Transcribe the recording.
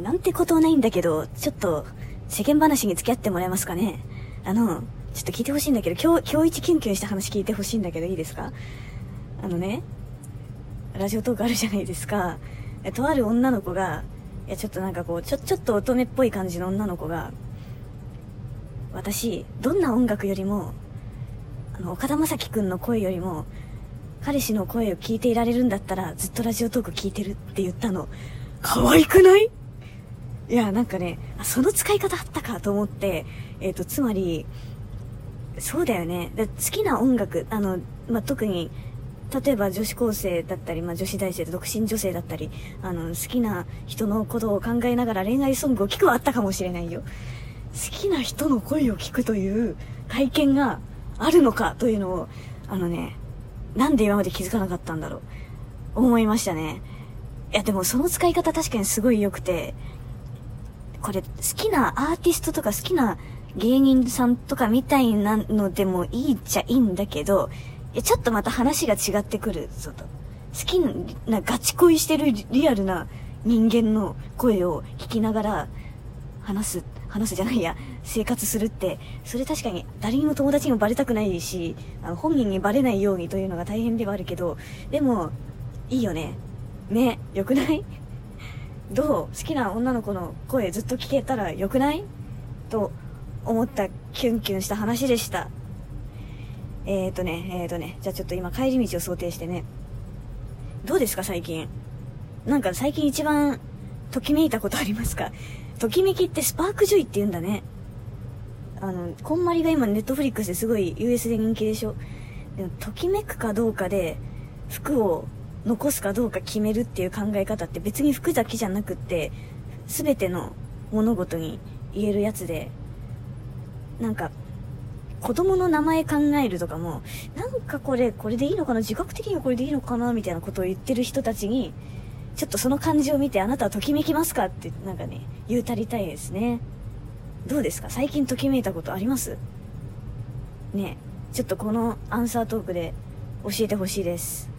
なんてことはないんだけど、ちょっと、世間話に付き合ってもらえますかね？あの、ちょっと聞いてほしいんだけど、今日、今日一キュンキュンした話聞いてほしいんだけど、いいですか？あのね、ラジオトークあるじゃないですか。えとある女の子が、いや、ちょっとなんかこう、ちょ、ちょっと乙女っぽい感じの女の子が、私、どんな音楽よりも、あの、岡田将生くんの声よりも、彼氏の声を聞いていられるんだったら、ずっとラジオトーク聞いてるって言ったの。可愛くない？いや、なんかね、その使い方あったかと思って、えっ、ー、と、つまり、そうだよね。好きな音楽、あの、まあ、特に、例えば女子高生だったり、まあ、女子大生独身女性だったり、あの、好きな人のことを考えながら恋愛ソングを聴くはあったかもしれないよ。好きな人の声を聞くという体験があるのかというのを、あのね、なんで今まで気づかなかったんだろう。思いましたね。いや、でもその使い方確かにすごい良くて、これ好きなアーティストとか好きな芸人さんとかみたいなのでもいいっちゃいいんだけど、いや、ちょっとまた話が違ってくるぞと。好きな、ガチ恋してるリアルな人間の声を聞きながら話す、話すじゃないや、生活するって、それ確かに誰にも友達にもバレたくないし、あの本人にバレないようにというのが大変ではあるけど、でも、いいよね。ね、よくない？どう好きな女の子の声ずっと聞けたらよくない？と思ったキュンキュンした話でした。えーとね、えーとね、じゃあちょっと今帰り道を想定してね。どうですか最近？なんか最近一番ときめいたことありますか？ときめきってスパークジョイって言うんだね。あの、こんまりが今ネットフリックスですごい US で人気でしょ？でも、ときめくかどうかで服を残すかどうか決めるっていう考え方って別に服だけじゃなくって、全ての物事に言えるやつで、なんか、子供の名前考えるとかも、なんかこれ、これでいいのかな？自覚的にはこれでいいのかな？みたいなことを言ってる人たちに、ちょっとその感じを見てあなたはときめきますかって、なんかね、言うたりたいですね。どうですか？最近ときめいたことあります？ねちょっとこのアンサートークで教えてほしいです。